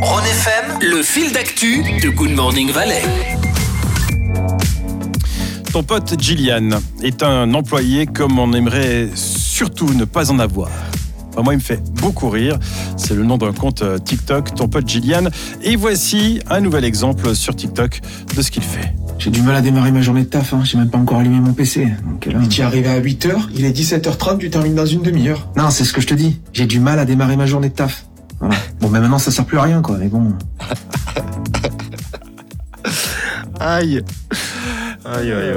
Rhône FM, le fil d'actu de Good Morning Valley. Ton pote Gillian est un employé comme on aimerait surtout ne pas en avoir. Enfin, moi, il me fait beaucoup rire. C'est le nom d'un compte euh, TikTok, ton pote Gillian. Et voici un nouvel exemple sur TikTok de ce qu'il fait. J'ai du mal à démarrer ma journée de taf, hein. j'ai même pas encore allumé mon PC. Donc là... Tu es arrivé à 8h, il est 17h30, tu termines dans une demi-heure. Non, c'est ce que je te dis. J'ai du mal à démarrer ma journée de taf. Voilà. Bon, mais maintenant ça sert plus à rien, quoi. Mais bon. Aïe. Aïe, aïe, aïe.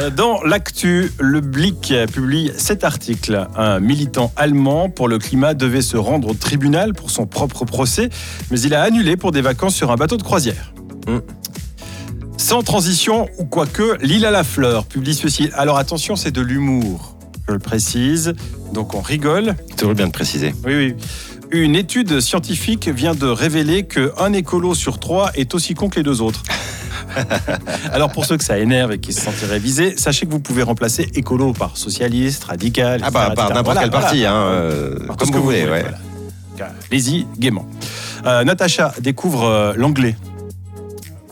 Euh, Dans l'actu, le Blick publie cet article. Un militant allemand pour le climat devait se rendre au tribunal pour son propre procès, mais il a annulé pour des vacances sur un bateau de croisière. Sans transition, ou quoique, l'île à la fleur publie ceci. Alors attention, c'est de l'humour, je le précise. Donc on rigole. Toujours bien de préciser. Oui, oui. Une étude scientifique vient de révéler qu'un écolo sur trois est aussi con que les deux autres. Alors pour ceux que ça énerve et qui se sentiraient visés, sachez que vous pouvez remplacer écolo par socialiste, radical, Ah bah, par n'importe Voilà, quelle voilà. partie, hein, euh, Par comme vous voulez. ouais. voilà. Donc, euh, Allez-y, gaiement. Euh, Natacha découvre euh, l'anglais.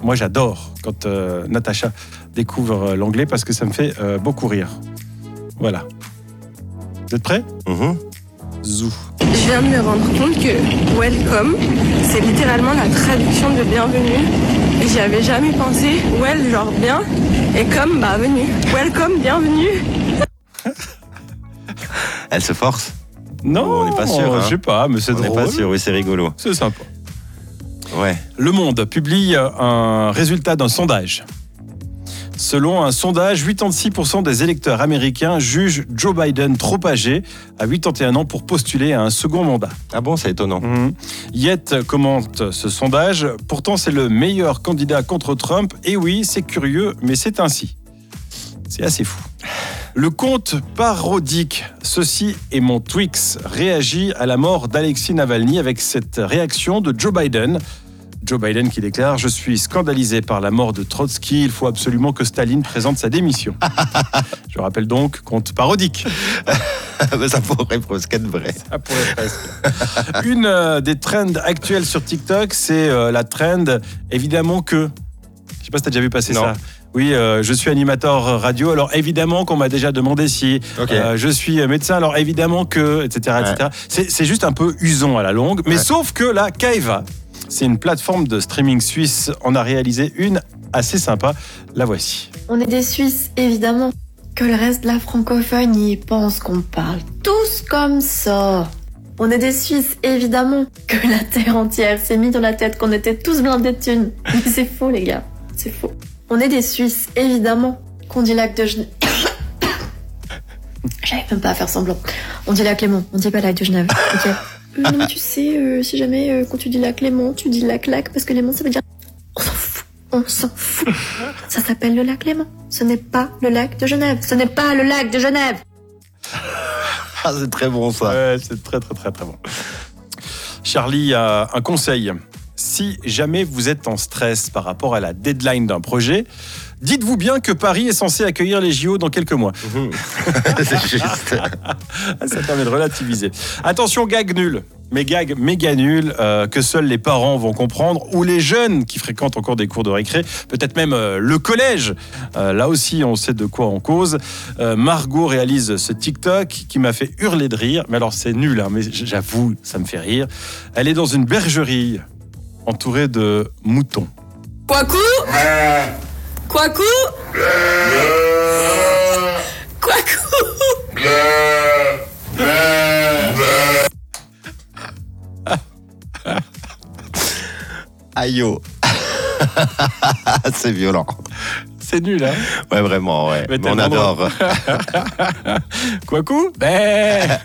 Moi j'adore quand euh, Natacha découvre l'anglais parce que ça me fait beaucoup rire. Voilà. Vous êtes prêts? Mhm. Zou. Je viens de me rendre compte que welcome, c'est littéralement la traduction de bienvenue. Et j'y avais jamais pensé. Well, genre bien, et comme, bah, venu. Welcome, bienvenue. Elle se force Non, on n'est pas sûr, hein. Je sais pas, mais c'est On n'est drôle. pas sûr, oui, c'est rigolo. C'est sympa. Ouais. Le Monde publie un résultat d'un sondage. Selon un sondage, 86% des électeurs américains jugent Joe Biden trop âgé à 81 ans pour postuler à un second mandat. Ah bon, c'est étonnant. Mhm. Yet commente ce sondage. Pourtant, c'est le meilleur candidat contre Trump. Et oui, c'est curieux, mais c'est ainsi. C'est assez fou. Le compte parodique Ceci est mon Twix réagit à la mort d'Alexis Navalny avec cette réaction de Joe Biden. Joe Biden qui déclare Je suis scandalisé par la mort de Trotsky. Il faut absolument que Staline présente sa démission. Je rappelle donc, compte parodique. Ça pourrait presque être vrai. Ça pourrait presque. Une euh, des trends actuelles sur TikTok, c'est euh, la trend évidemment que. Je sais pas si t'as déjà vu passer Non. ça. Oui, euh, je suis animateur radio. Alors évidemment qu'on m'a déjà demandé si euh, je suis médecin. Alors évidemment que, etc., etc. C'est, c'est juste un peu usant à la longue. Mais Ouais. sauf que la Kaiva, c'est une plateforme de streaming suisse. On a réalisé une assez sympa. La voici. On est des Suisses, évidemment. Que le reste de la francophonie pense qu'on parle tous comme ça. On est des Suisses, évidemment. Que la terre entière s'est mis dans la tête qu'on était tous blindés de thunes. Mais c'est faux, les gars. C'est faux. On est des Suisses, évidemment. Qu'on dit lac de Genève. J'arrive même pas à faire semblant. On dit lac Léman, on dit pas lac de Genève. Ok? Euh, non, tu sais, euh, si jamais euh, quand tu dis lac Léman, tu dis lac lac parce que Léman ça veut dire. On s'en fout. On s'en fout. Ça s'appelle le lac Léman. Ce n'est pas le lac de Genève. Ce n'est pas le lac de Genève. Ah, c'est très bon ça. Ouais, c'est très très très très bon. Charlie a un conseil. Si jamais vous êtes en stress par rapport à la deadline d'un projet, dites-vous bien que Paris est censé accueillir les JO dans quelques mois. Mhm. c'est juste. Ça permet de relativiser. Attention, gag nul. Mais gag méga nul euh, que seuls les parents vont comprendre ou les jeunes qui fréquentent encore des cours de récré, peut-être même euh, le collège. Euh, là aussi, on sait de quoi on cause. Euh, Margot réalise ce TikTok qui m'a fait hurler de rire. Mais alors, c'est nul, hein, mais j'avoue, ça me fait rire. Elle est dans une bergerie entourée de moutons. Quacou Quacou Quacou Aïe. oh. c'est violent. C'est nul, hein Ouais, vraiment, ouais. Mais Mais on adore. Quacou Ben